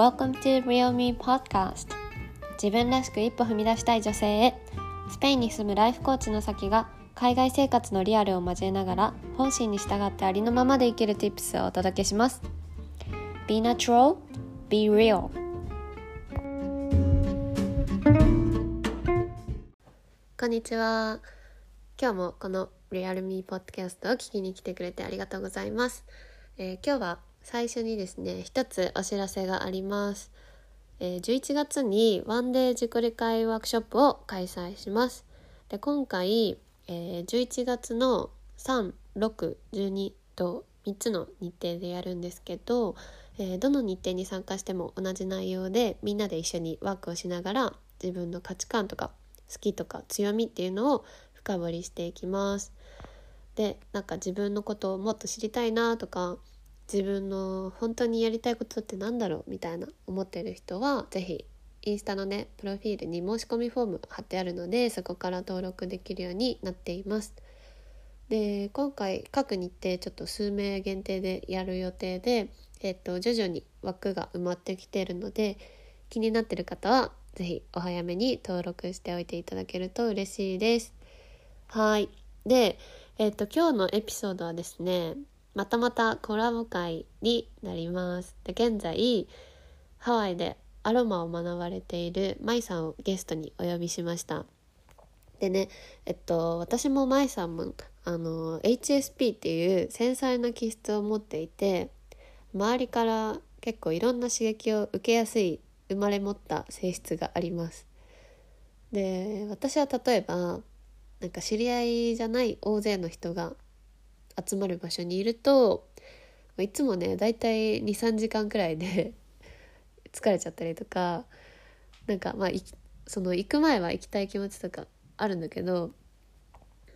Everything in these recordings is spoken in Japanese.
Welcome to Real Me Podcast. 自分らしく一歩踏み出したい女性へ。スペインに住むライフコーチの先が海外生活のリアルを交えながら本心に従ってありのままで生きる Tips をお届けします。Be natural, be real. こんにちは。今日もこの Real Me Podcast を聞きに来てくれてありがとうございます、えー今日は最初にですね一つお知らせがあります、えー11月にワンデー自己理解ワークショップを開催しますで今回、えー11月の3,6,12と3つの日程でやるんですけど、えーどの日程に参加しても同じ内容でみんなで一緒にワークをしながら自分の価値観とか好きとか強みっていうのを深掘りしていきます。でなんか自分のことをもっと知りたいなとか自分の本当にやりたいことってなんだろうみたいな思ってる人は是非インスタのねプロフィールに申し込みフォーム貼ってあるのでそこから登録できるようになっています。で今回各日程ちょっと数名限定でやる予定で、えっと、徐々に枠が埋まってきているので気になってる方は是非お早めに登録しておいていただけると嬉しいです。はいで、えっと今日のエピソードはですねまたまたコラボ会になります。で現在ハワイでアロマを学ばれているマイさんをゲストにお呼びしました。でねえっと私もマイさんもあの HSP っていう繊細な気質を持っていて周りから結構いろんな刺激を受けやすい生まれ持った性質があります。で私は例えばなんか知り合いじゃない大勢の人が集まる場所にいるといつもねだいたい23時間くらいで 疲れちゃったりとかなんかまあその行く前は行きたい気持ちとかあるんだけど、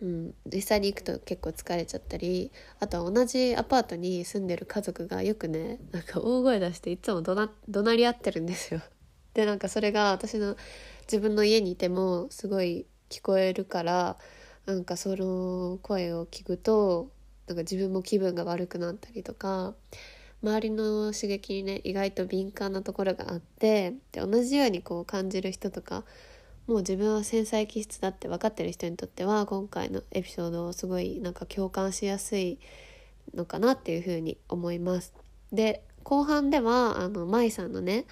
うん、実際に行くと結構疲れちゃったりあとは同じアパートに住んでる家族がよくねなんか大声出していつも怒怒鳴り合ってるんですよ。でなんかそれが私の自分の家にいてもすごい聞こえるからなんかその声を聞くとなんか自分も気分が悪くなったりとか周りの刺激にね意外と敏感なところがあってで同じようにこう感じる人とかもう自分は繊細気質だって分かってる人にとっては今回のエピソードをすごいなんか共感しやすいのかなっていうふうに思います。で後半ではあの舞さんのね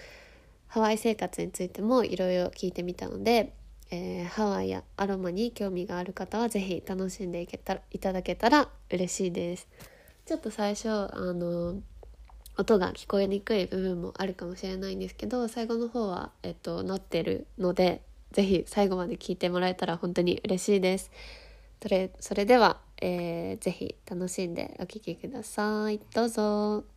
ハワイ生活についてもいろいろ聞いてみたので、えーハワイやアロマに興味がある方は是非楽しんでいけたらいただけたら嬉しいです。ちょっと最初あの音が聞こえにくい部分もあるかもしれないんですけど最後の方は、えっと、なってるので是非最後まで聞いてもらえたら本当に嬉しいです。それそれでは、えー、ぜひ楽しんでお聴きください。どうぞ。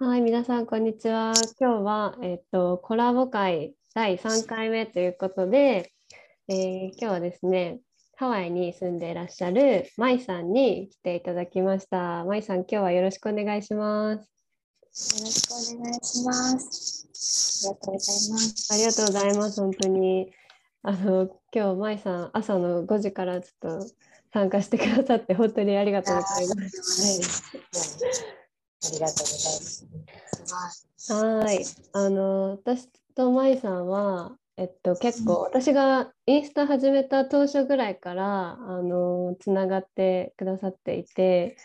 はい、皆さん、こんにちは。今日は、えっと、コラボ会第3回目ということで、えー今日はですね、ハワイに住んでいらっしゃるマイさんに来ていただきました。マイさん、今日はよろしくお願いします。よろしくお願いします。ありがとうございます。ありがとうございます、本当に。あの、今日、マイさん、朝の5時からちょっと参加してくださって、本当にありがとうございます。ありがとうございます。はい、あの私とマイさんは、えっと、結構私がインスタ始めた当初ぐらいからあのつながってくださっていて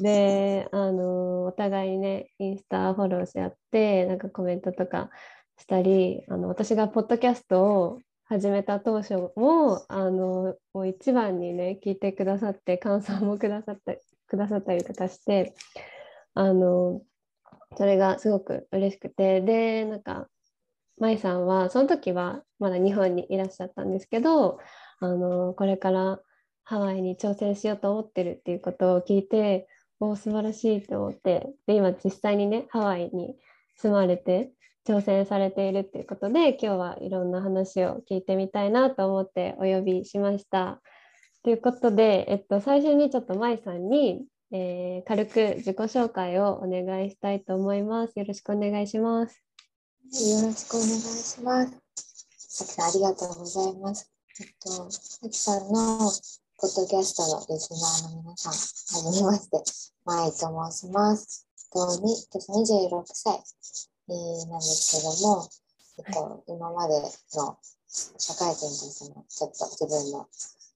であのお互いねインスタフォローし合ってなんかコメントとかしたりあの私がポッドキャストを始めた当初もあのもう一番にね聞いてくださって感想もくださったくださったりとかしてあのそれがすごく嬉しくてでなんか舞さんはその時はまだ日本にいらっしゃったんですけどあのこれからハワイに挑戦しようと思ってるっていうことを聞いてお素晴らしいと思ってで今実際にねハワイに住まれて挑戦されているっていうことで今日はいろんな話を聞いてみたいなと思ってお呼びしました。ということで、えっと、最初にちょっと舞さんに、えー軽く自己紹介をお願いしたいと思います。よろしくお願いします。よろしくお願いします。さきさん、ありがとうございます。えっと、さきさんのポッドキャストのリスナーの皆さん、はじめまして、まいと申します。とに私26歳、えーなんですけども、えっと、今までの社会人としてのちょっと自分の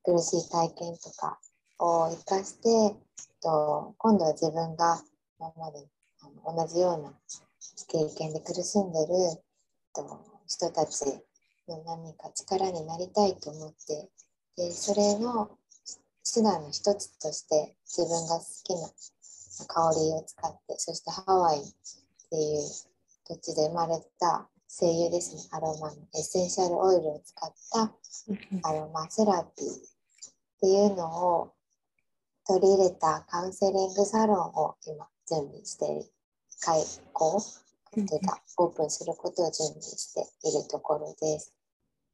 苦しい体験とかを生かして、と、今度は自分が今まで同じような経験で苦しんでる、えっと、人たちの何か力になりたいと思ってでそれの手段の一つとして自分が好きな香りを使ってそしてハワイっていう土地で生まれた精油ですね。アロマのエッセンシャルオイルを使ったアロマセラピーっていうのを取り入れたカウンセリングサロンを今準備して開講というかオープンすることを準備しているところです。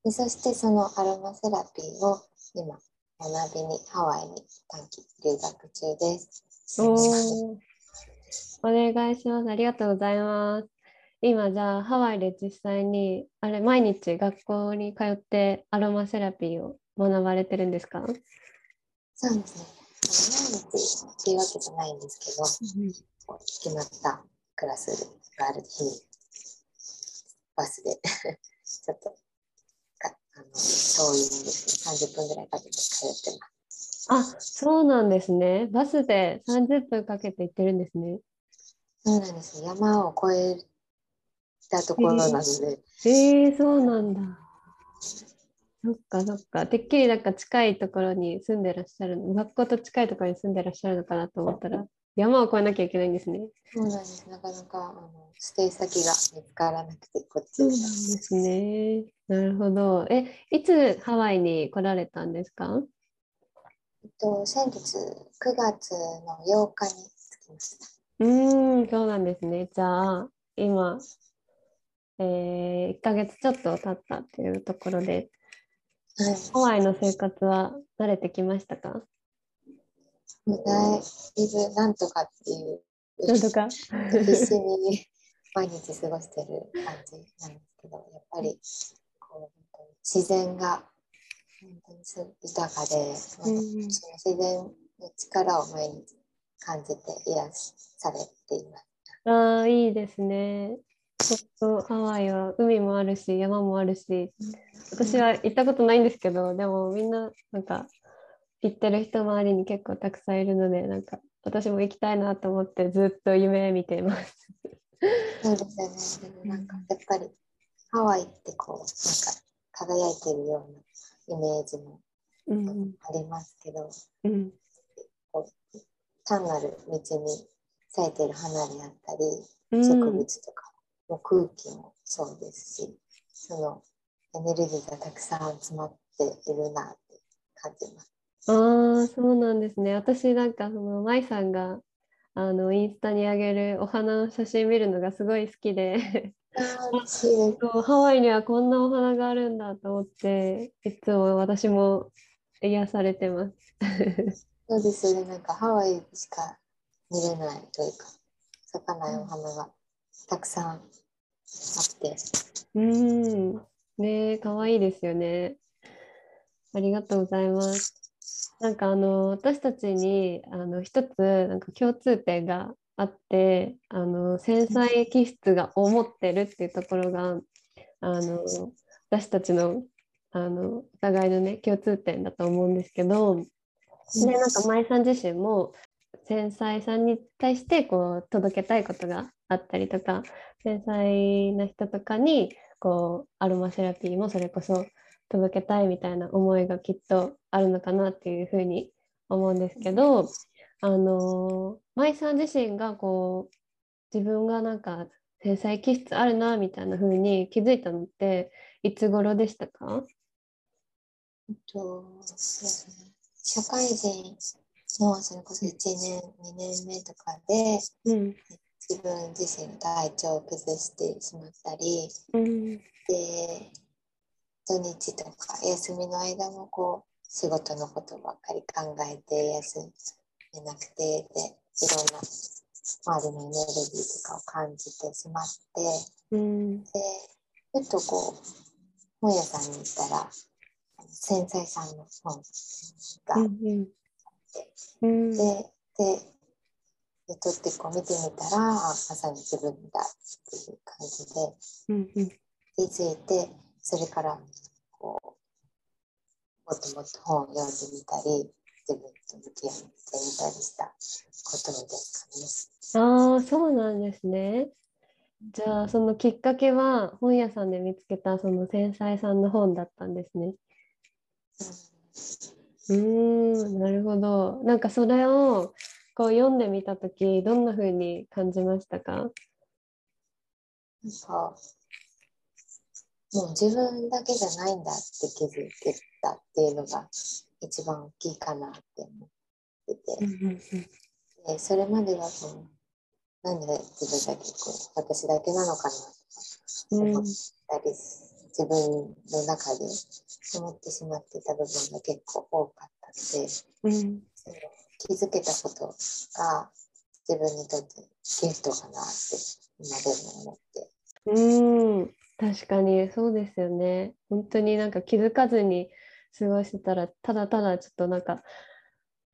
でそしてそのアロマセラピーを今学びにハワイに短期留学中です。お願いします。ありがとうございます。今じゃあハワイで実際にあれ毎日学校に通ってアロマセラピーを学ばれてるんですか？そうですね。毎日っていうわけじゃないんですけど、こう決まったクラスがある日にバスで ちょっとかあの遠いんですけど30分ぐらいかけて通ってます。あ、そうなんですね。バスで30分かけて行ってるんですね。そうなんです。山を越えたところなので、えー、そうなんだ。そっかそっか。てっきりなんか近いところに住んでらっしゃるの、学校と近いところに住んでらっしゃるのかなと思ったら、山を越えなきゃいけないんですね。そうなんです。なかなかあのステイ先が見つからなくて、こっちそうなんですね。なるほど。え、いつハワイに来られたんですか？えっと、先月9月の8日に着きました。うーん、そうなんですね。じゃあ、今、えー、1ヶ月ちょっと経ったっていうところで、はい。ハワイの生活は慣れてきましたか？もうだいぶなんとかっていう、なんとか？必死に毎日過ごしてる感じなんですけど、やっぱりこう本当に自然が本当にす豊かで、そうんの自然の力を毎日感じて癒されています。ああ、いいですね。本当ハワイは海もあるし、山もあるし、私は行ったことないんですけど、でもみんな、なんか、行ってる人周りに結構たくさんいるので、なんか、私も行きたいなと思ってずっと夢見ています。そうですよね。でもなんかやっぱりハワイってこうなんか輝いてるようなイメージもうん、ありますけど、うん、こう単なる道に咲いてる花であったり、うん。植物とかの空気もそうですし、そのエネルギーがたくさん詰まっているなって感じます。ああ、そうなんですね。私なんかその舞さんがあのインスタに上げるお花の写真見るのがすごい好きでハワイにはこんなお花があるんだと思っていつも私も癒されてます。そうですよね。なんかハワイしか見れないというか、咲かないお花がたくさんあって、うん、ねえ、かわいいですよね。ありがとうございます。なんかあの私たちにあの一つなんか共通点があってあの繊細気質が思ってるっていうところがあの私たちのあのお互いのね共通点だと思うんですけどでなんか舞さん自身も繊細さんに対してこう届けたいことがあったりとか繊細な人とかにこうアロマセラピーもそれこそ届けたいみたいな思いがきっとあるのかなっていうふうに思うんですけどあの舞さん自身がこう自分がなんか繊細気質あるなみたいな風に気づいたのっていつ頃でしたか？えっと、そうですね。社会人のそれこそ1年、2年目とかでうん自分自身体調を崩してしまったり、うんで、土日とか休みの間もこう仕事のことばっかり考えて休めなくて、で、いろんな周りのエネルギーとかを感じてしまって、うん。で、ちょっとこう、本屋さんに行ったら、繊細さんの本が、うんうん。ででで取ってこう見てみたらまさに自分だっていう感じでうんうん気づいてそれからこうもっともっと本を読んでみたり自分と向き合ってみたりしたことですかね。ああそうなんですね。じゃあそのきっかけは本屋さんで見つけたその繊細さんの本だったんですね。うーんなるほど。なんかそれをこう読んでみたときどんな風に感じましたか？なんかもう自分だけじゃないんだって気づけたっていうのが一番大きいかなって思ってて、でそれまではこうなんで自分だけこう私だけなのかなとかうん思ったり、自分の中で思ってしまっていた部分が結構多かったのでうん。その気づけたことが自分にとってギフトかなって今でも思ってうん、確かにそうですよね。本当になんか気づかずに過ごしてたら、ただただちょっとなんか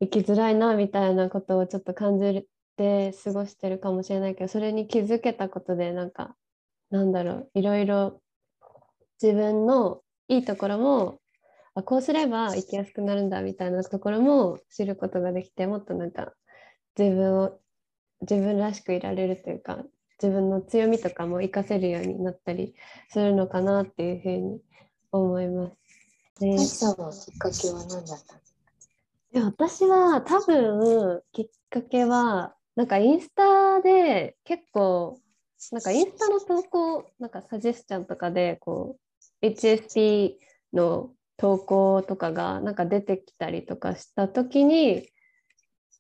生きづらいなみたいなことをちょっと感じて過ごしてるかもしれないけど、それに気づけたことでなんか、なんだろう、いろいろ自分のいいところも、あ、こうすれば生きやすくなるんだみたいなところも知ることができて、もっとなんか自分を自分らしくいられるというか、自分の強みとかも活かせるようになったりするのかなっていうふうに思います。きっかけは何だったんですかで私は多分きっかけはなんかインスタで結構なんかインスタの投稿なんかサジェスチャンとかでこう HSP の投稿とかがなんか出てきたりとかした時に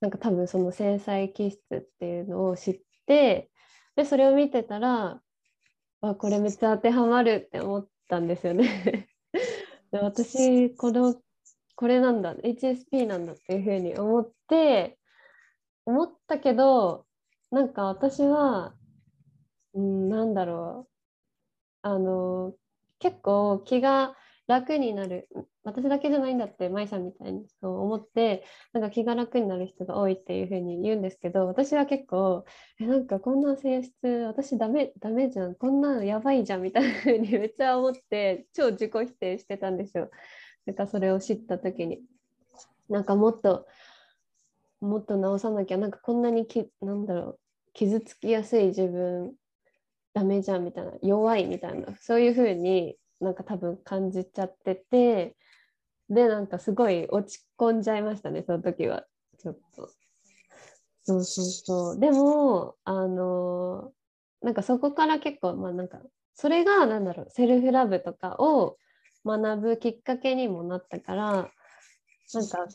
なんか多分その繊細気質っていうのを知ってでそれを見てたらあこれめっちゃ当てはまるって思ったんですよね。で私このこれなんだ HSP なんだっていうふうに思って思ったけどなんか私は、うん、なんだろうあの結構気が楽になる。私だけじゃないんだって舞さんみたいにそう思ってなんか気が楽になる人が多いっていうふうに言うんですけど私は結構えなんかこんな性質私ダメダメじゃん。こんなのやばいじゃんみたいなふうに めっちゃ思って超自己否定してたんですよ。なんかそれを知った時に。なんかもっともっと直さなきゃなんかこんなにきなんだろう傷つきやすい自分ダメじゃんみたいな弱いみたいなそういう風になんか多分感じちゃっててでなんかすごい落ち込んじゃいましたねその時は。ちょっと。そうそうそう。でもあのなんかそこから結構まあなんかそれがなんだろうセルフラブとかを学ぶきっかけにもなったからなんか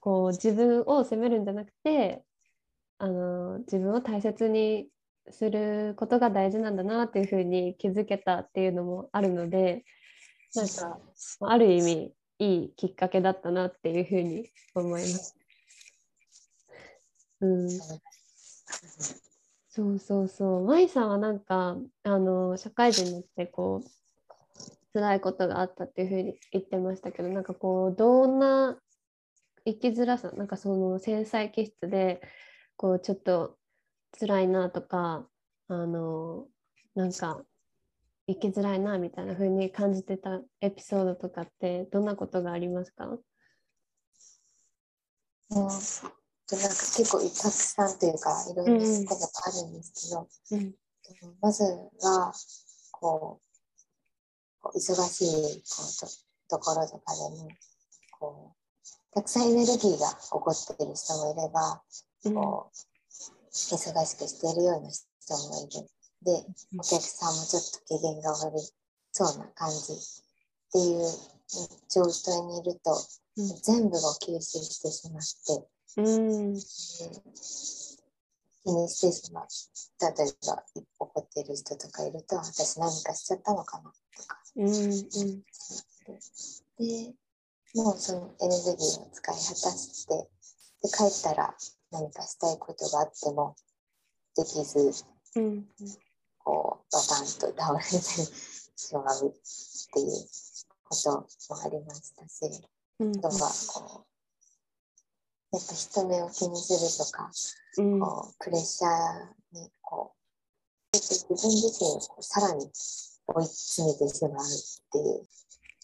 こう自分を責めるんじゃなくてあの自分を大切にすることが大事なんだなっていうふうに気づけたっていうのもあるのでなんかある意味いいきっかけだったなっていうふうに思います。うん、そうそうそう。舞さんはなんかあの社会人になってこう辛いことがあったっていうふうに言ってましたけどなんかこうどんな生きづらさなんかその繊細気質でこうちょっと辛いなとかあのなんか生きづらいなみたいな風に感じてたエピソードとかってどんなことがありますか？うんなんか結構たくさんというかいろんなことがあるんですけど、うん。まずはこうこう忙しいこうとところとかでもこうたくさんエネルギーが起こっている人もいればこう忙しくしているような人もいるでお客さんもちょっと機嫌が悪いそうな感じっていう状態にいると、うん全部を吸収してしまって。うん気にしてしまう。例えば怒っている人とかいると私何かしちゃったのかなとか。うんうんでもうそのエネルギーを使い果たしてで帰ったら何かしたいことがあってもできずうんこうバタンと倒れてしまうっていうこともありましたし、うん。あとはこう、やっぱ人目を気にするとか、うん。こうプレッシャーにこう、自分自身をさらに追い詰めてしまうっていう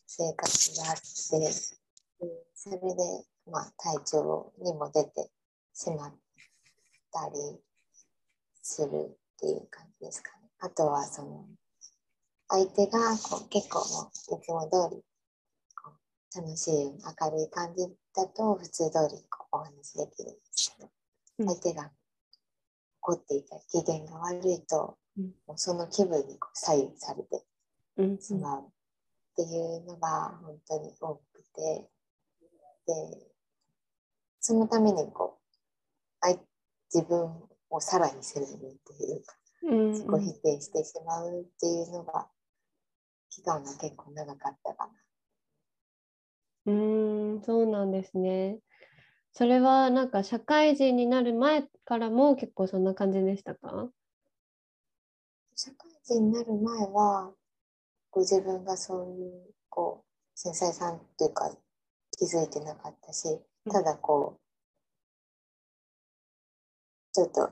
生活があって、でそれで、まあ、体調にも出てしまったりするっていう感じですかね。あとはその相手がこう結構もういつも通りこう楽しい明るい感じだと普通通りこうお話できるんですけど、うん。相手が怒っていたり機嫌が悪いと、うん。もうその気分にこう左右されてうん。しまうっていうのが本当に多くてでそのためにこう相自分をさらに責めるっていうかうん自己否定してしまうっていうのが期間が結構長かったかな。うーんそうなんですね。それはなんか社会人になる前からも結構そんな感じでしたか？社会人になる前はご自分がそういうこう繊細さんっていうか気づいてなかったしただこうちょっと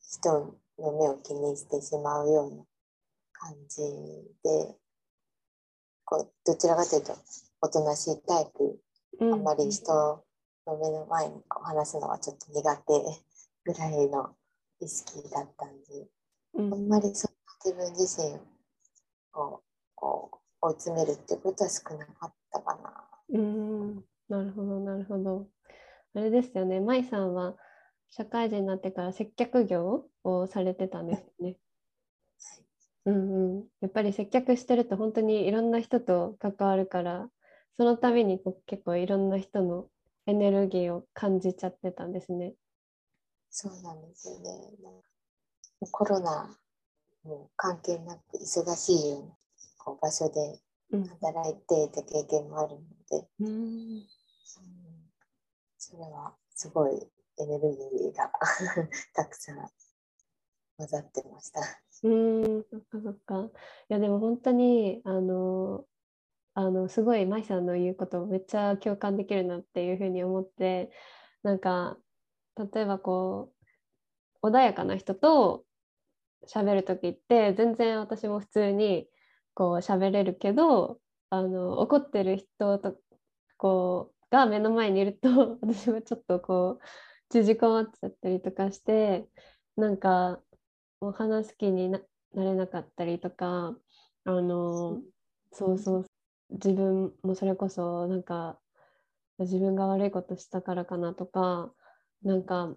人の目を気にしてしまうような感じでこうどちらかというとおとなしいタイプあんまり人の目の前にこう話すのはちょっと苦手ぐらいの意識だったんでうんあんまりその自分自身をこう追い詰めるってことは少なかったかな。うーんなるほどなるほど。あれですよね、舞さんは社会人になってから接客業をされてたんですよね。うんうん、やっぱり接客してると本当にいろんな人と関わるからそのためにこう結構いろんな人のエネルギーを感じちゃってたんですね。そうなんですよね。コロナも関係なく忙しいようなこう場所でうん働いていた経験もあるので、うんうんそれはすごいエネルギーが たくさん混ざってました。うん、そっかそっか。いやでも本当にあのあのすごい舞さんの言うことめっちゃ共感できるなっていうふうに思ってなんか例えばこう穏やかな人と喋る時って全然私も普通にこう喋れるけどあの怒ってる人とこうが目の前にいると 私はちょっとこう縮こまっちゃったりとかしてなんかもう話す気にななれなかったりとかあのそうそう自分もそれこそなんか自分が悪いことしたからかなとかなんか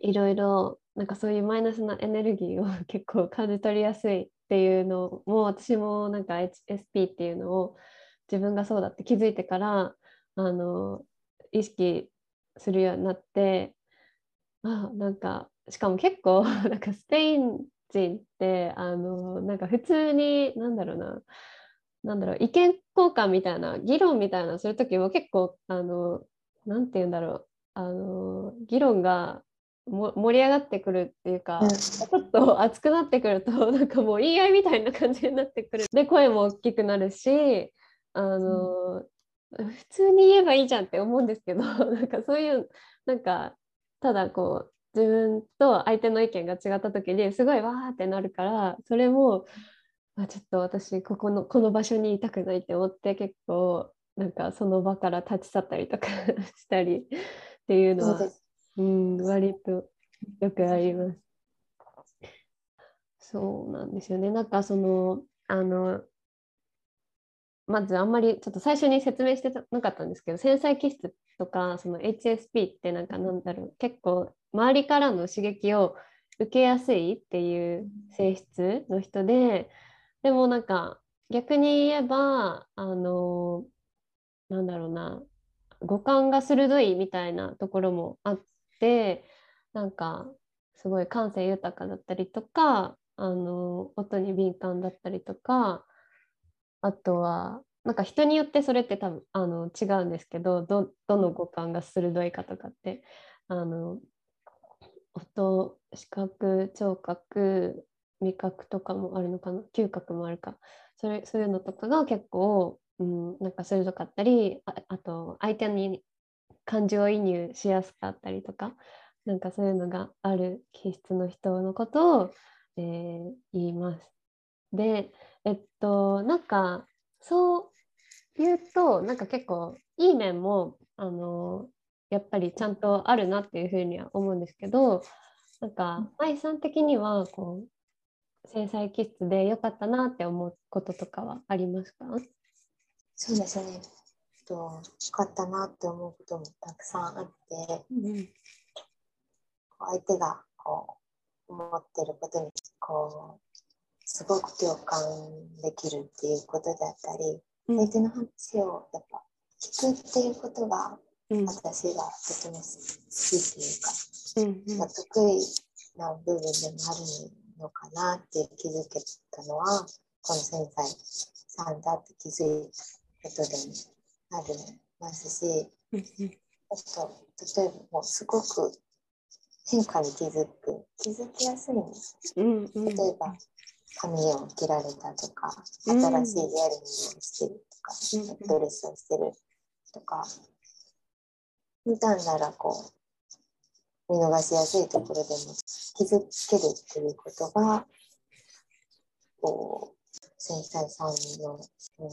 いろいろなんかそういうマイナスなエネルギーを 結構感じ取りやすいっていうのも私もなんか HSP っていうのを自分がそうだって気づいてからあの意識するようになってあなんかしかも結構 なんかスペイン人ってあのなんか普通になんだろうななんだろう意見交換みたいな議論みたいなする時も結構あのなんて言うんだろうあの議論がも盛り上がってくるっていうか、うん。ちょっと熱くなってくると なんかもう言い合いみたいな感じになってくる。で声も大きくなるしあの、普通に言えばいいじゃんって思うんですけど なんかそういうなんかただこう自分と相手の意見が違った時にすごいわーってなるからそれもあちょっと私ここのこの場所にいたくないって思って結構なんかその場から立ち去ったりとか したりっていうのは。うん割とよくあります。そうなんですよね。なんかそのあのまずあんまりちょっと最初に説明してなかったんですけど繊細気質とかその HSP ってなんかなんだろう結構周りからの刺激を受けやすいっていう性質の人ででもなんか逆に言えばあのなんだろうな五感が鋭いみたいなところもあってなんかすごい感性豊かだったりとかあの音に敏感だったりとかあとはなんか人によってそれって多分あの違うんですけどどどの五感が鋭いかとかってあの音視覚聴覚味覚とかもあるのかな嗅覚もあるかそれそういうのとかが結構うん、なんか鋭かったりああと相手に感情移入しやすかったりとかなんかそういうのがある気質の人のことを、えー言います。でえっとなんかそう言うとなんか結構いい面もあのやっぱりちゃんとあるなっていうふうには思うんですけどなんか舞さん的にはこう制裁気質で良かったなって思うこととかはありますか？そうですね。と、よかったなって思うこともたくさんあって、うん相手がこう思ってることにこうすごく共感できるっていうことだったり、うん。相手の話をやっぱ聞くっていうことがうん。私がとても好きっていうか、うんまあ、得意な部分でもあるのかなって気づけたのはこの繊細さんだって気づいたことでもありますしうん。あと例えばもうすごく変化に気づく気づきやすいんです。うんうん。例えば髪を切られたとかうん。新しいイヤリングをしてるとか、うんドレスをしてるとか普段ならこう見逃しやすいところでも気づけるっていうことがこう繊細さんの、うん、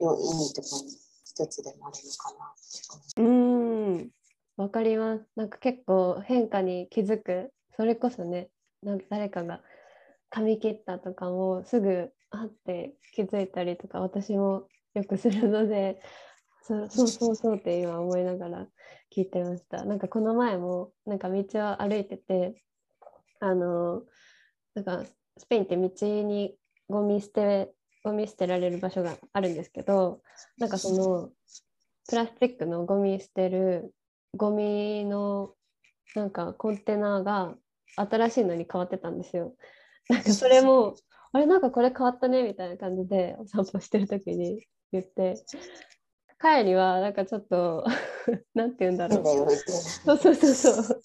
良いいところの一つでもあるのかなってうん。わかります。なんか結構変化に気づく。それこそねなんか誰かが髪切ったとかもすぐあって気づいたりとか私もよくするのでそうそうそうそうって今思いながら聞いてましたなんかこの前もなんか道を歩いててあのなんかスペインって道にゴミ捨てゴミ捨てられる場所があるんですけどなんかそのプラスチックのゴミ捨てるゴミのなんかコンテナが新しいのに変わってたんですよ。なんかそれもあれなんかこれ変わったねみたいな感じでお散歩してる時に言って。帰りはなんかちょっと なんて言うんだろう。そうそうそうそう。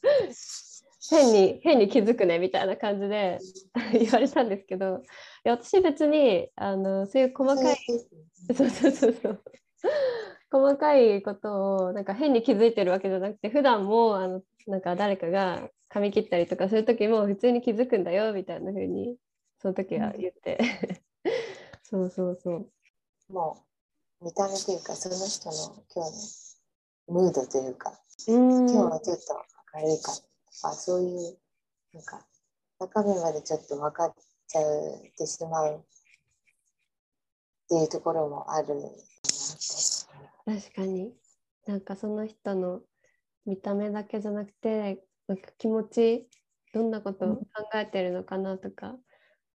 変に変に気づくねみたいな感じで 言われたんですけど。いや私別にあのそういう細な。かいそうそうそうそう。細かいことをなんか変に気づいてるわけじゃなくて普段もあのなんか誰かが髪切ったりとかする時も普通に気づくんだよみたいな風にその時は言って、そうそうそう。もう見た目というかその人の今日のムードというか、今日はちょっと明るいかとかそういうなんか中身までちょっと分かっちゃってしまうっていうところもあるなって。確かに。なんかその人の見た目だけじゃなくてなんか気持ちどんなことを考えてるのかなとか、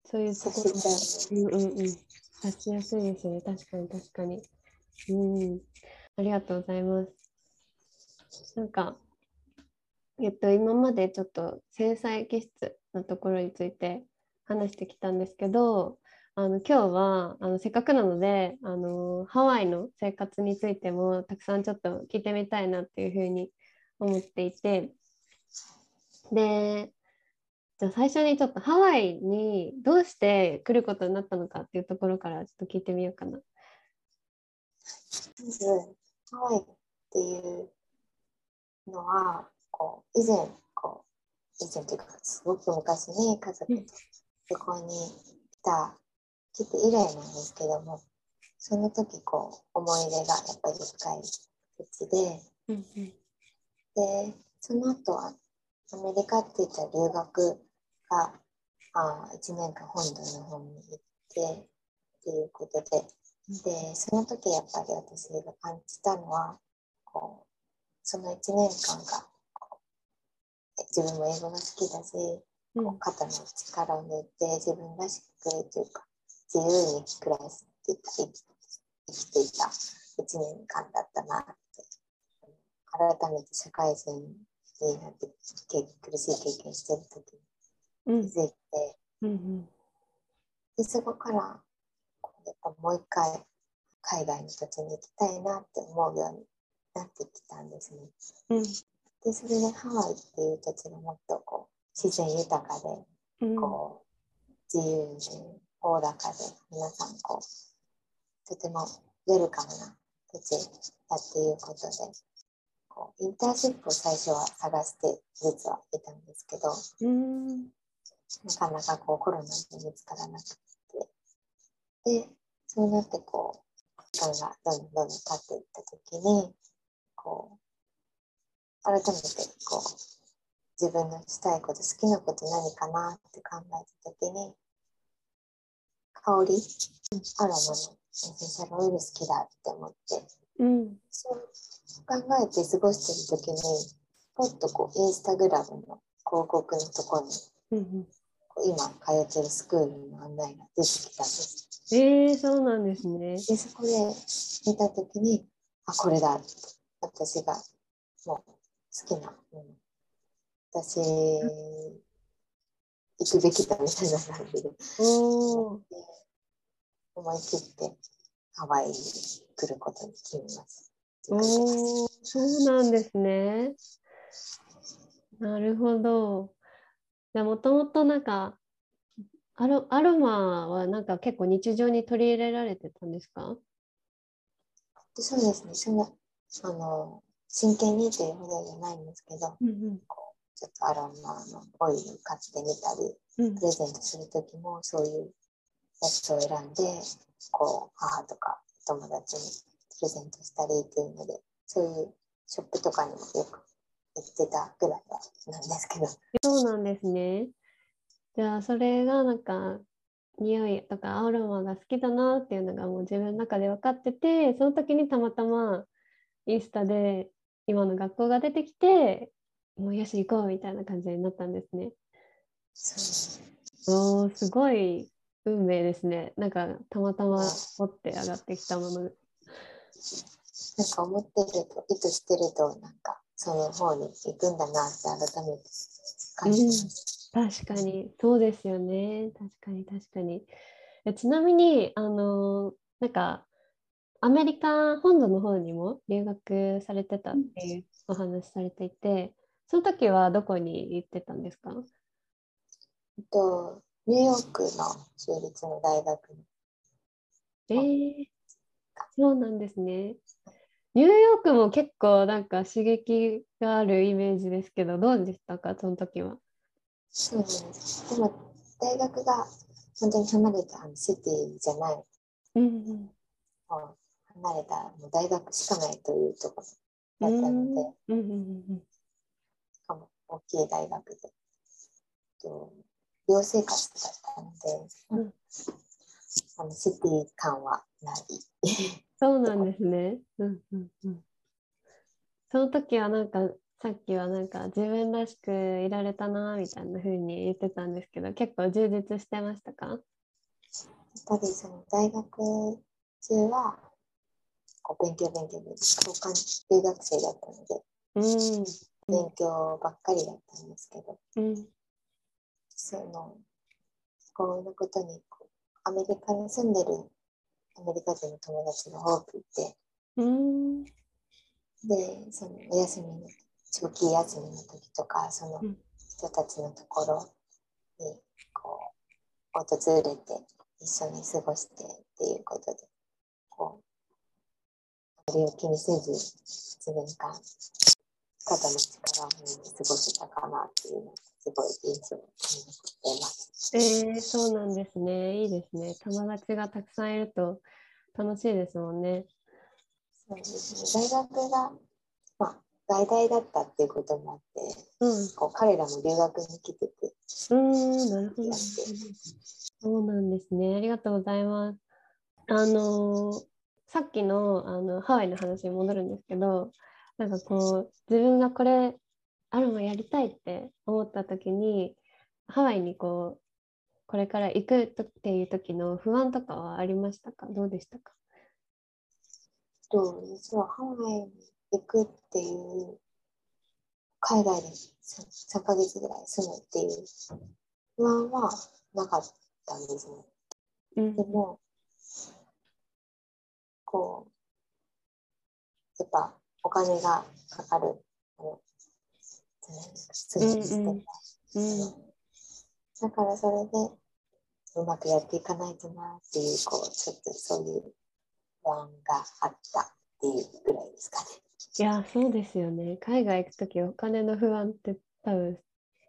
そういうところも。察しちゃううんうんうん。察しやすいですよね。確かに確かに。うん。ありがとうございます。なんかえっと今までちょっと繊細気質のところについて話してきたんですけどあの今日はあのせっかくなのであのハワイの生活についてもたくさんちょっと聞いてみたいなっていうふうに思っていてでじゃあ最初にちょっとハワイにどうして来ることになったのかっていうところからちょっと聞いてみようかな。まずハワイっていうのはこう以前こう以前というかすごく昔に家族と旅行に来た来て以来なんですけどもその時こう思い出がやっぱり深い土地でうんでその後はアメリカって言ったら留学があ1年間本土の方に行ってっていうことで。でその時やっぱり私が感じたのはこうその1年間が自分も英語が好きだし、うん。こう肩の力を抜いて自分らしくというか自由に暮らしていた生き生きていた1年間だったなって。改めて社会人になってけ苦しい経験してる時うん。に気づいて、うんでそこからこうやっぱもう一回海外の土地に行きたいなって思うようになってきたんですね。うん。でそれでハワイっていう土地がもっとこう自然豊かでうん。こう自由でおおらかで皆さんこうとてもウェルカムな土地だっていうことで、こうインターンシップを最初は探して実はいたんですけど、うん。なかなかこうコロナで見つからなくて、で、そうなってこう、時間がどんどんどんどん経っていったときに、こう、改めてこう、自分のしたいこと、好きなこと何かなって考えたときに、香り、アロマのエッセンシャルオイル好きだって思って、うん。そう考えて過ごしてるときに、ポッとこう、インスタグラムの広告のところに、うん。こう今通ってるスクールの案内が出てきたんです。ええそうなんですね。で、そこで見たときに、あ、これだ。私がもう好きな、うん、私、行くべきだみたいな感じで。思い切ってハワイに来ることに決めます。おお、そうなんですね。なるほど。じゃあもともとなんかアロ、アロマはなんか結構日常に取り入れられてたんですか？でそうですね、そんな、あの、真剣にというほどじゃないんですけど、うんうんちょっとアロマのオイル買ってみたり、うんプレゼントするときもそういうやつを選んで、こう、母とか友達にプレゼントしたりっていうので、そういうショップとかにもよく行ってたぐらいはなんですけど、そうなんですね。じゃあそれがなんか匂いとかアロマが好きだなっていうのがもう自分の中で分かっててその時にたまたまインスタで今の学校が出てきてもうよし行こうみたいな感じになったんですね。そうおーすごい運命ですね。なんかたまたま持って上がってきたもの。なんか思ってると、意図してると、なんかその方に行くんだなって改めて感じます。確かに。そうですよね。確かに確かに。えちなみにあのなんかアメリカ本土の方にも留学されてたっていうお話されていてその時はどこに行ってたんですか？えっと、ニューヨークの州立の大学に。えー、そうなんですね。ニューヨークも結構なんか刺激があるイメージですけどどうでしたかその時は？そうなんです。でも、大学が本当に離れたあのシティじゃない、うんうん。離れたもう大学しかないというところだったので、うんうんうんうんしかも大きい大学で、と寮生活だったので、うんあのシティ感はない。そうなんですね。うんうんうん。その時はなんかさっきはなんか自分らしくいられたなみたいな風に言ってたんですけど結構充実してましたか？やっぱりその大学中はこう勉強勉強で交換留学生だったのでうん勉強ばっかりだったんですけど、うんそのこういうことにこうアメリカに住んでるアメリカ人の友達が多くいて。うん。でそのお休みの長期休みの時とかそのうん。人たちのところにこう訪れて一緒に過ごしてっていうことでこうあまりを気にせず1年間肩の力を抜いて過ごせたかなっていうのがすごい印象に残っています。えー、そうなんですね。いいですね。友達がたくさんいると楽しいですもんね。そうですね、大学が、まあ、外大だったっていうこともあってうん。こう彼らも留学に来てて。うーんなるほど。そうなんですね。ありがとうございます。あのーさっきのあのハワイの話に戻るんですけどなんかこう自分がこれアロマやりたいって思った時にハワイにこうこれから行くとっていう時の不安とかはありましたか？どうでしたか？と実はハワイに行くっていう海外で 3, 3ヶ月ぐらい住むっていう不安はなかったんですね。うん。でもこうやっぱお金がかかるあのうんだからそれでうまくやっていかないとなっていうこうちょっとそういう不安があったっていうぐらいですかね。いや、そうですよね。海外行くときお金の不安って多分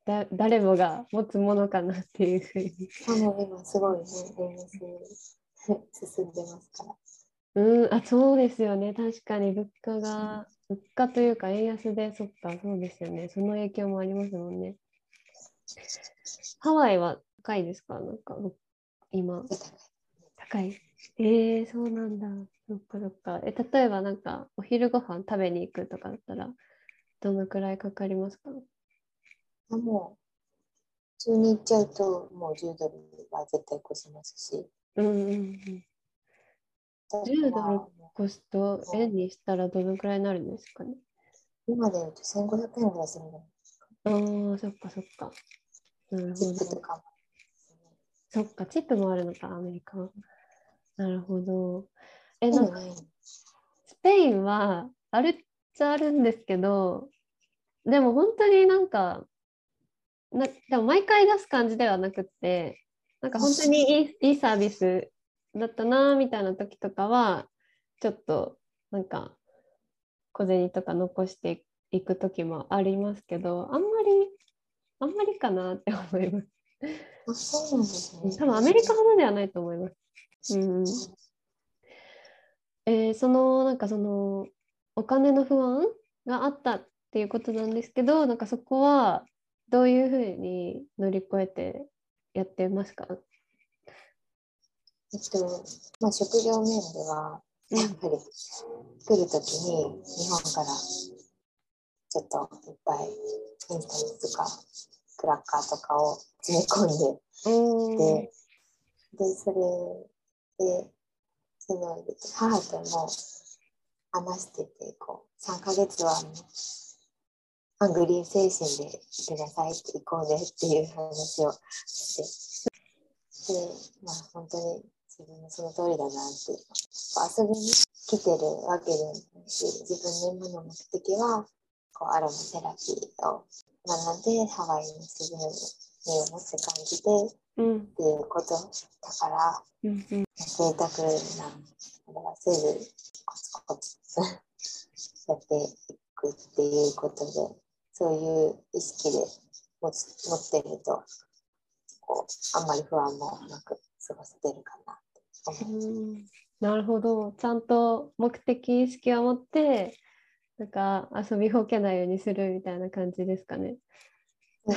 だ誰もが持つものかなっていうふうに。多分今すごいね、円安進んでますから。うん、あ、そうですよね。確かに物価が、物価というか円安で、そっか、そうですよね。その影響もありますもんね。ハワイは高いですか？なんか、今。高い。えー、そうなんだ。そっかそっか。え、例えばなんか、お昼ご飯食べに行くとかだったら、どのくらいかかりますか？あもう、普通に行っちゃうと、もう10ドルは絶対越しますし。うんうんうん。10ドル？越すと、円にしたらどのくらいになるんですかね？今で言うと1500円ぐらいするんじゃないですか。ああ、そっかそっか。なるチほど。ップとかも。そっか、チップもあるのか、アメリカは。なるほど。え、でなんか、スペインはあるっちゃあるんですけど、でも本当になんか、なでも毎回出す感じではなくって、なんか本当にいいいいサービスだったなみたいな時とかは、ちょっとなんか小銭とか残していく時もありますけど、あんまり、あんまりかなって思います。あ、そうですね。多分アメリカほどではないと思います。うん。えーそのなんかそのお金の不安があったっていうことなんですけど、なんかそこはどういうふうに乗り越えてやってますか？えっと、まあ、食料面では、やっぱり来るときに日本からちょっといっぱいインスタントとかクラッカーとかを詰め込んで、おーで、で、それで、その母とも話してて、こう、3ヶ月はハングリー精神でくださいって行こうねっていう話をして、で、まあ本当に自分もその通りだなっていう。遊びに来てるわけでもないし、自分の今の目的は、こうアロマセラピーを学んで、ハワイの自然にを持つ感じでっうんていうことだから、うんうん贅沢なことはせず、コツコツやっていくっていうことで、そういう意識で持つ持ってると、こう、あんまり不安もなく過ごせてるかななるほど。ちゃんと目的意識を持ってなんか遊びほうけないようにするみたいな感じですかね、で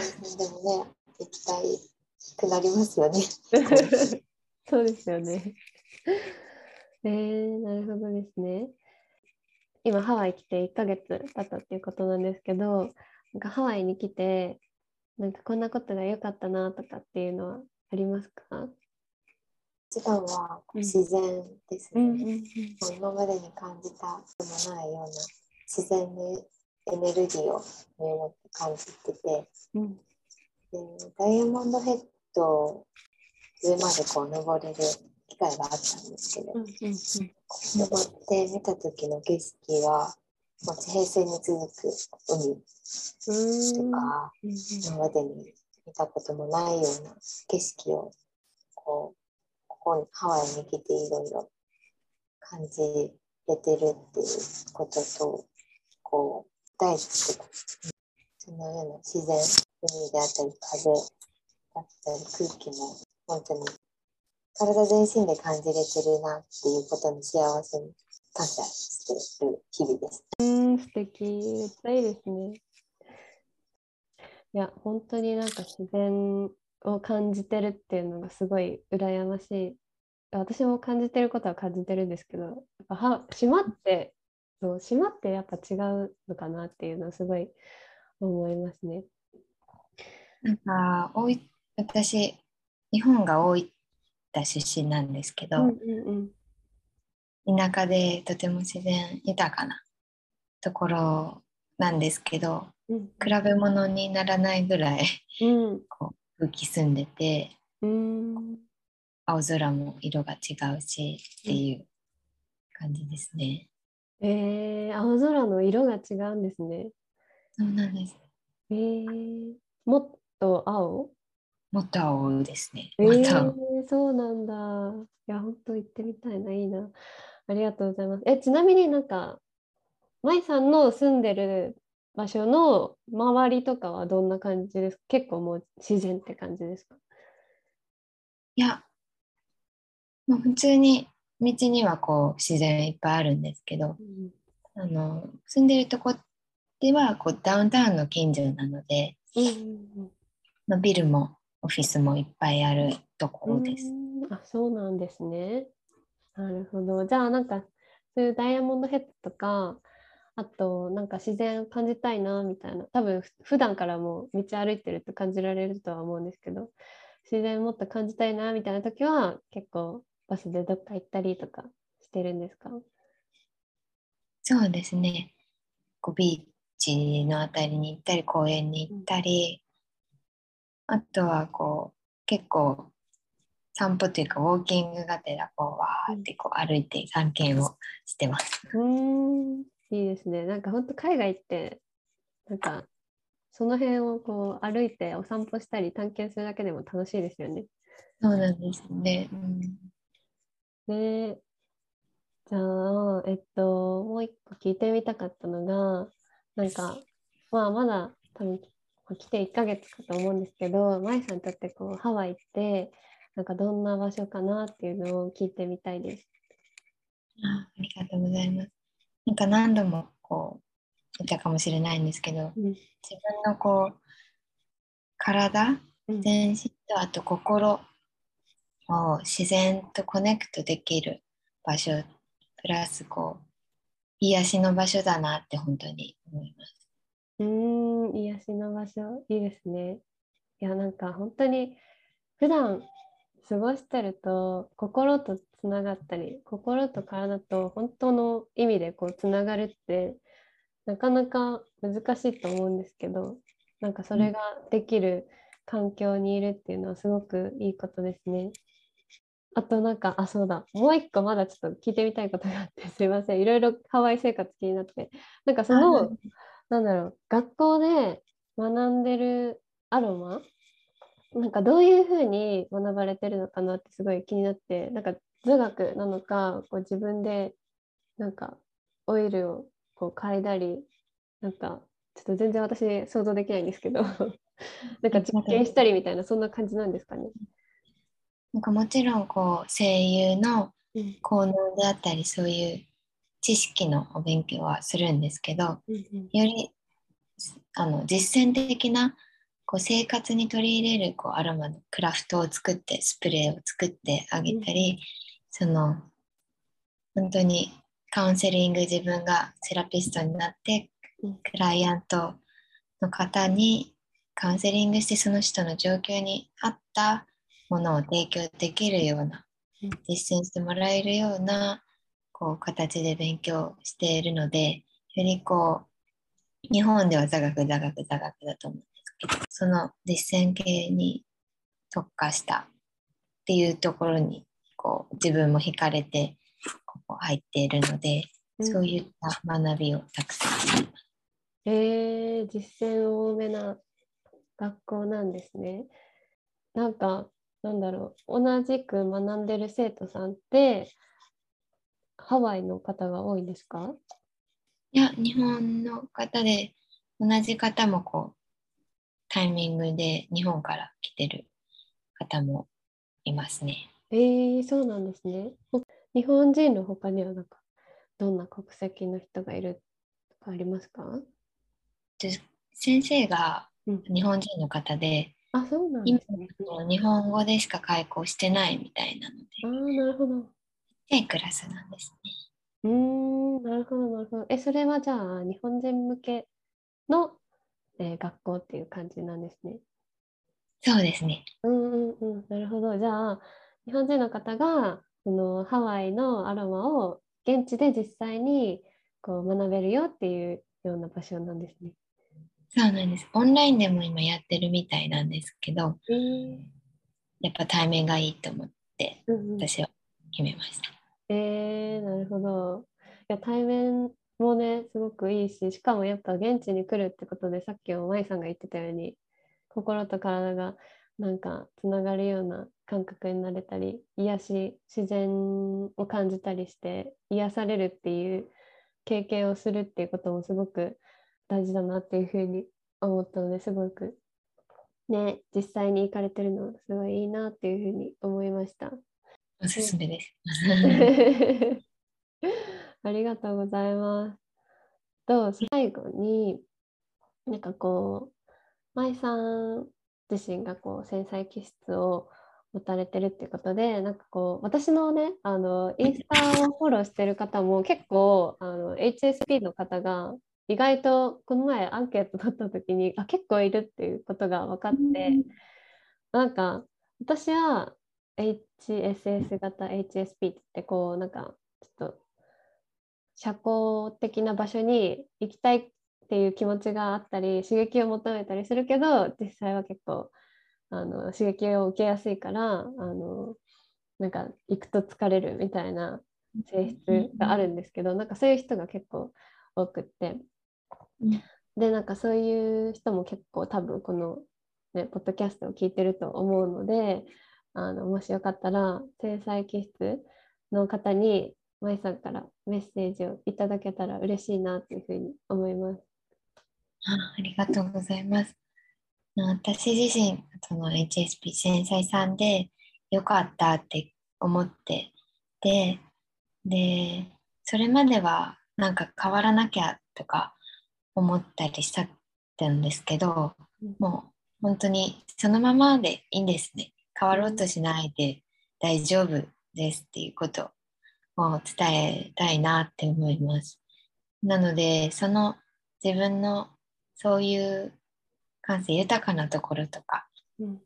もね、行きたいくなりますよね。そうですよね。えー、なるほどですね。今ハワイ来て1ヶ月経ったっていうことなんですけど、なんかハワイに来て、なんかこんなことが良かったなとかっていうのはありますか？一番はうん。自然ですね。うんもう今までに感じたこともないような自然のエネルギーを身をもって感じてて、うん。でダイヤモンドヘッド上までこう登れる機会があったんですけど、うんうん登って見た時の景色は、もう地平線に続く海うんとか、うん。今までに見たこともないような景色をこここにハワイに来ていろいろ感じれてるっていうこととこう大好きそのような自然海であったり風だったり空気も本当に体全身で感じれてるなっていうことに幸せに感謝してる日々です。うん、素敵。めっちゃいいですね。いや、本当になんか自然を感じてるっていうのがすごい羨ましい。私も感じてることは感じてるんですけど、やっぱは島って、そう、島ってやっぱ違うのかなっていうのをすごい思いますね。なんか大い私日本が大分出身なんですけど、うんうん田舎でとても自然豊かなところなんですけどうん比べ物にならないぐらいうんこう空気澄んでてうん青空も色が違うしっていう感じですね。えー、青空の色が違うんですね。そうなんです。えー、もっと青？もっと青ですね。えー、そうなんだ。いや、本当行ってみたいな、いいな。ありがとうございます。え、ちなみになんか、舞さんの住んでる場所の周りとかはどんな感じですか？結構もう自然って感じですか？いや、まあ、普通に道にはこう自然いっぱいあるんですけど、うんあの住んでるとこではこうダウンタウンの近所なので、うんまあビルもオフィスもいっぱいあるところです。うんあ、そうなんですね。なるほど。じゃあなんかそういうダイヤモンドヘッドとか、あとなんか自然を感じたいなみたいな、多分ふ普段からも道歩いてると感じられるとは思うんですけど、自然もっと感じたいなみたいな時は結構バスでどっか行ったりとかしてるんですか？そうですね。こうビーチのあたりに行ったり、公園に行ったり、あとはこう結構散歩というかウォーキングがてらこうわーってこう歩いて散見をしてます。うーん、いいですね。なんか本当海外って、なんかその辺をこう歩いてお散歩したり探検するだけでも楽しいですよね。そうなんですね。うんで、じゃあ、えっと、もう一個聞いてみたかったのが、なんか、まあまだ多分来て1ヶ月かと思うんですけど、舞さんにとってこうハワイって、なんかどんな場所かなっていうのを聞いてみたいです。あありがとうございます。なんか何度もこう言ったかもしれないんですけど、うん自分のこう体、うん全身とあと心を自然とコネクトできる場所、プラスこう癒しの場所だなって本当に思います。うーん、癒しの場所、いいですね。いや、なんか本当に普段過ごしてると心とつながったり、心と体と本当の意味でこうつながるってなかなか難しいと思うんですけど、なんかそれができる環境にいるっていうのはすごくいいことですね。あとなんか、あ、そうだ、もう一個まだちょっと聞いてみたいことがあって、すいません。いろいろハワイ生活気になって。なんかその、なんだろう、学校で学んでるアロマ？なんかどういうふうに学ばれてるのかなってすごい気になって、なんか座学なのか、こう自分でなんかオイルをこう嗅いだり、なんかちょっと全然私想像できないんですけど、なんか実験したりみたいな、そんな感じなんですかね？なんかもちろんこう声優のうん。効能であったりそういう知識のお勉強はするんですけど、うんうん。よりあの実践的なこう生活に取り入れるこうアロマのクラフトを作ってスプレーを作ってあげたり、その本当にカウンセリング自分がセラピストになってうん。クライアントの方にカウンセリングしてその人の状況に合ったものを提供できるようなうん。実践してもらえるようなこう形で勉強しているのでよりこう日本では座学座学座学だと思うんですけどその実践系に特化したっていうところにこう自分も惹かれてここ入っているので、うんそういった学びをたくさんしています。えー、実践多めな学校なんですね。なんか、なんだろう、同じく学んでる生徒さんって、ハワイの方が多いんですか？いや、日本の方で、同じ方もこう、タイミングで日本から来てる方もいますね。えー、そうなんですね。ほ日本人の他にはなんか、どんな国籍の人がいるとかありますか？で先生がうん、日本人の方で、あ、そうなん今ですね。日本語でしか開講してないみたいなので、あー、なるほど。ちっクラスなんですね。うーん、なるほど、なるほど。え、それはじゃあ、日本人向けの、えー学校っていう感じなんですね。そうですね。うんうんうん、なるほど。じゃあ、日本人の方がそのハワイのアロマを現地で実際にこう学べるよっていうような場所なんですね。そうなんです。オンラインでも今やってるみたいなんですけど、えーやっぱ対面がいいと思って、うんうん、私は決めました。えーなるほど。いや、対面もね、すごくいいし、しかもやっぱ現地に来るってことで、さっきも舞さんが言ってたように、心と体がなんかつながるような感覚になれたり癒し自然を感じたりして癒されるっていう経験をするっていうこともすごく大事だなっていうふうに思ったのですごくね実際に行かれてるのすごいいいなっていうふうに思いました。おすすめです。ありがとうございます。と最後になんかこう舞さん自身がこう繊細気質を持たれてるっていうことでなんかこう私のねあのインスタをフォローしてる方も結構あの HSP の方が意外とこの前アンケート取った時にあ結構いるっていうことが分かって、なんか私は HSS 型 HSP って言ってこうなんかちょっと社交的な場所に行きたいっていう気持ちがあったり刺激を求めたりするけど実際は結構あの刺激を受けやすいからあのなんか行くと疲れるみたいな性質があるんですけどなんかそういう人が結構多くってうんでなんかそういう人も結構多分この、ね、ポッドキャストを聞いてると思うのであのもしよかったら繊細気質の方に舞さんからメッセージをいただけたら嬉しいなっていうふうに思います。あありがとうございます。私自身、その HSP 繊細さんでよかったって思ってで、で、それまではなんか変わらなきゃとか思ったりしたんですけど、もう本当にそのままでいいんですね。変わろうとしないで大丈夫ですっていうことを伝えたいなって思います。なので、その自分のそういう感性豊かなところとかうん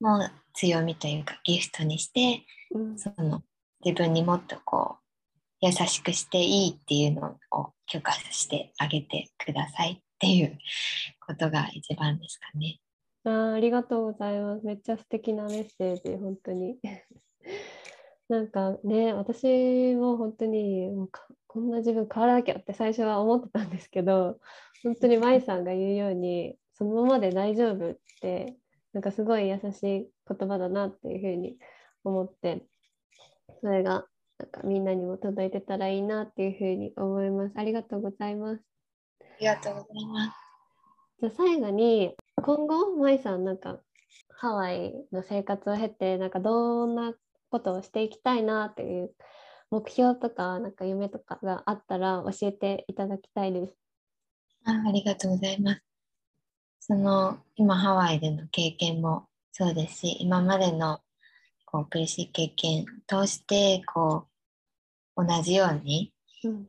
も強みというかギフトにしてうんその自分にもっとこう優しくしていいっていうのを許可してあげてくださいっていうことが一番ですかね。あーありがとうございます。めっちゃ素敵なメッセージ、本当に。なんかね、私も本当にもうかこんな自分変わらなきゃって最初は思ってたんですけど、本当に舞さんが言うように、そのままで大丈夫って、なんかすごい優しい言葉だなっていうふうに思って、それがなんかみんなにも届いてたらいいなっていうふうに思います。ありがとうございます。ありがとうございます。じゃあ最後に今後舞さんなんかハワイの生活を経てなんかどんなことをしていきたいなっていう目標とかなんか夢とかがあったら教えていただきたいです。あありがとうございます。その今ハワイでの経験もそうですし今までのこう苦しい経験を通してこう同じようにうん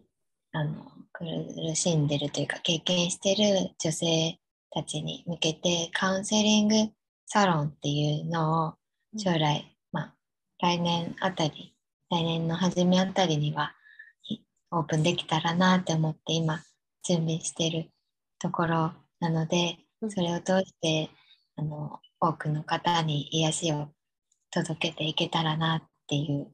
あの苦しんでるというか経験してる女性たちに向けてカウンセリングサロンっていうのを将来、まあ来年あたり来年の初めあたりにはいオープンできたらなって思って今準備してるところなのでうんそれを通してあの多くの方に癒しを届けていけたらなっていう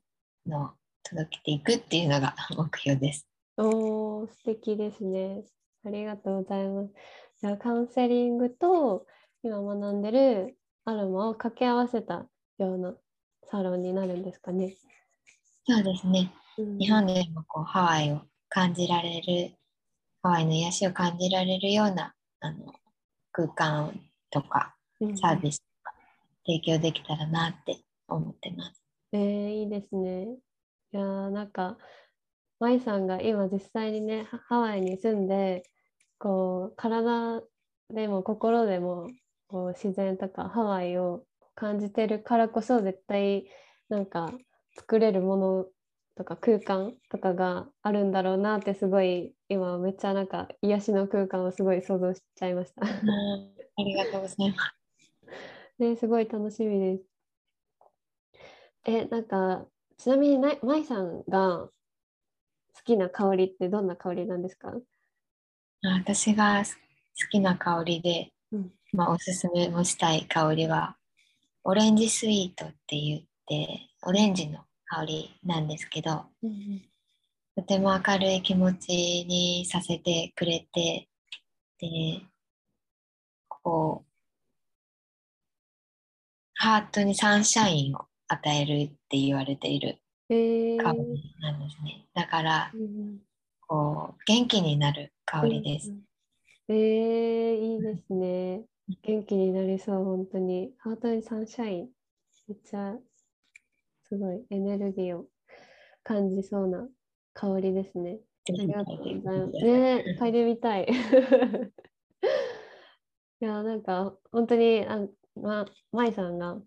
のを届けていくっていうのが目標です。おー素敵ですね。ありがとうございます。じゃあカウンセリングと今学んでるアロマを掛け合わせたようなサロンになるんですかね。そうですね。うん日本でもこうハワイを感じられる、ハワイの癒しを感じられるようなあの空間とかうんサービスとか提供できたらなって思ってます。えー、いいですね。いやーなんか、舞さんが今実際にね、ハハワイに住んで、こう、体でも心でもこう自然とかハワイを感じてるからこそ、絶対なんか作れるものとか空間とかがあるんだろうなってすごい今めっちゃなんか癒しの空間をすごい想像しちゃいました。ありがとうございます。ね、すごい楽しみです。え、なんか、ちなみにな、舞さんが好きな香りってどんな香りなんですか？私が好きな香りで、うんまあ、おすすめもしたい香りはオレンジスイートって言ってオレンジの香りなんですけどとても明るい気持ちにさせてくれてでこうハートにサンシャインを与えるって言われているえー、香りなんですね。だからうんこう元気になる香りです。うんえー、いいですね。元気になりそう、本当に。ハートにサンシャイン。めっちゃ、すごいエネルギーを感じそうな香りですね。ありがとうございます。ね、嗅いでみたい。いや、なんか、本当に、あま、まいさんが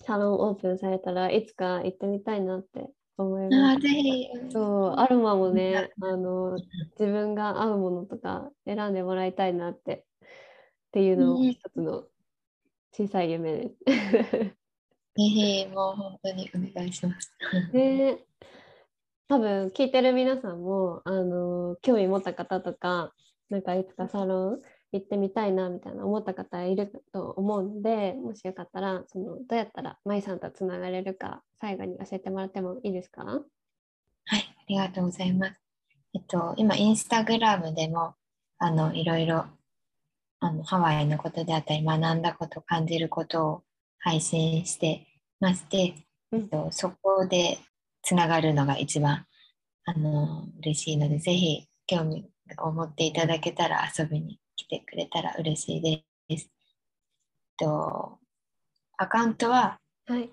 サロンオープンされたらいつか行ってみたいなって思いあます。ーぜひ。そう、アロマもね、あの、自分が合うものとか選んでもらいたいなって、っていうのうんも一つの小さい夢です。ぜひ、もう本当にお願いします。で、多分聞いてる皆さんも、あの、興味持った方とか、なんかいつかサロン行ってみたいなみたいな思った方いると思うので、もしよかったら、その、どうやったらまいさんとつながれるか、最後に教えてもらってもいいですか？はい、ありがとうございます。えっと、今、インスタグラムでも、あの、いろいろ、あの、ハワイのことであったり、学んだこと、感じることを配信してまして、うんえっと、そこでつながるのが一番、あの、嬉しいので、ぜひ、興味を持っていただけたら遊びに来てくれたら嬉しいです。えっと、アカウントは、はい。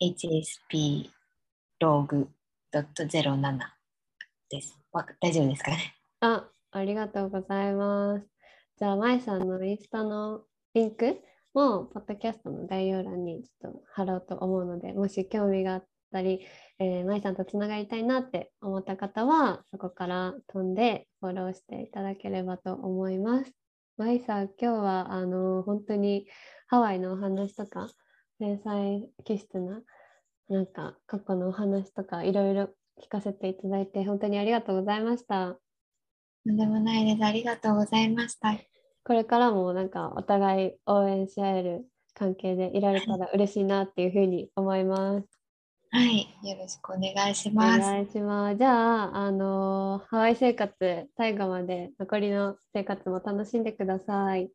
my.hsp ローグ .07 です。わ大丈夫ですかね？あ、ありがとうございます。じゃあ、まいさんのインスタのリンクも、ポッドキャストの概要欄にちょっと貼ろうと思うので、もし興味があったり、えー、まいさんとつながりたいなって思った方は、そこから飛んでフォローしていただければと思います。まいさん、今日はあの本当にハワイのお話とか、天才気質な、なんか過去のお話とか、いろいろ聞かせていただいて、本当にありがとうございました。とんでもないです。ありがとうございました。これからもなんかお互い応援し合える関係でいられたら嬉しいなっていうふうに思います。はい、よろしくお願いしおます。願いします。じゃあ、あのハワイ生活最後まで残りの生活も楽しんでください。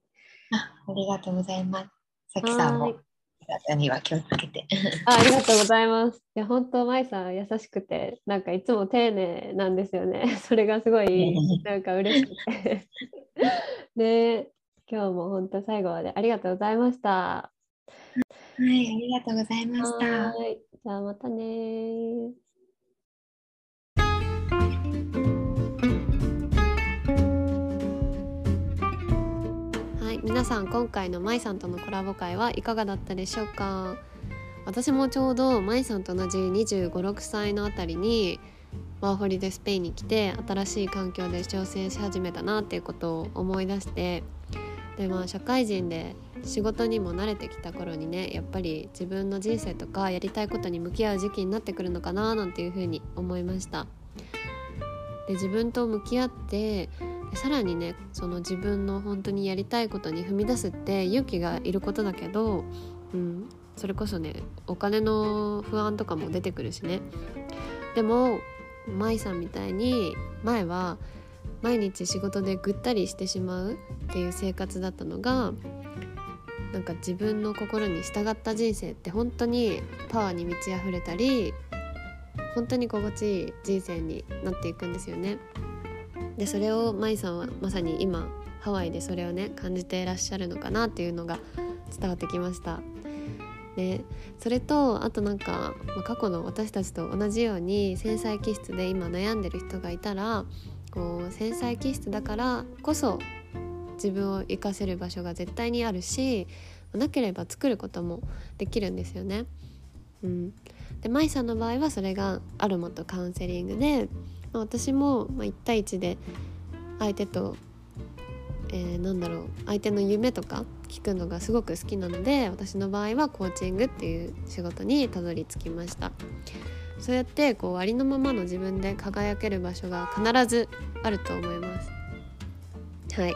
あありがとうございます。さきさんもはーい体には気をつけて。あありがとうございます。いや、本当、まいさん優しくて、なんかいつも丁寧なんですよね。それがすごい、なんか嬉しくて。で、今日も本当最後までありがとうございました。はい、ありがとうございました。はーい。じゃあまたね皆さん今回のまいさんとのコラボ会はいかがだったでしょうか？私もちょうどまいさんと同じ2 5 6歳のあたりにワーホリでスペインに来て新しい環境で挑戦し始めたなっていうことを思い出してでまあ社会人で仕事にも慣れてきた頃にねやっぱり自分の人生とかやりたいことに向き合う時期になってくるのかななんていうふうに思いました。で自分と向き合ってさらにねその自分の本当にやりたいことに踏み出すって勇気がいることだけど、うん、それこそねお金の不安とかも出てくるしねでも舞さんみたいに前は毎日仕事でぐったりしてしまうっていう生活だったのがなんか自分の心に従った人生って本当にパワーに満ち溢れたり本当に心地いい人生になっていくんですよね。でそれを舞さんはまさに今ハワイでそれをね感じていらっしゃるのかなっていうのが伝わってきました。でそれとあとなんか、まあ過去の私たちと同じように繊細気質で今悩んでる人がいたらこう繊細気質だからこそ自分を活かせる場所が絶対にあるしなければ作ることもできるんですよね。うん、で舞さんの場合はそれがアロマとカウンセリングで、ま、私もま1対1で相手と、えーなんだろう相手の夢とか聞くのがすごく好きなので私の場合はコーチングっていう仕事にたどり着きました。そうやってこうありのままの自分で輝ける場所が必ずあると思います。はい、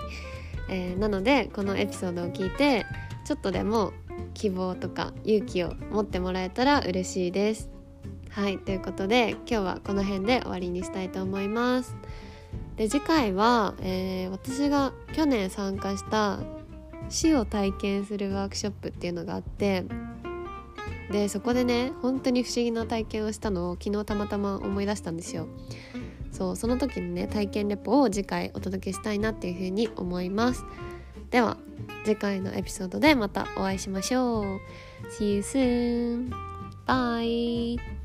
えーなのでこのエピソードを聞いてちょっとでも希望とか勇気を持ってもらえたら嬉しいです。はいということで今日はこの辺で終わりにしたいと思います。で次回は、えー私が去年参加した死を体験するワークショップっていうのがあってでそこでね本当に不思議な体験をしたのを昨日たまたま思い出したんですよそうその時にね体験レポを次回お届けしたいなっていうふうに思いますでは次回のエピソードでまたお会いしましょう See you soon! Bye!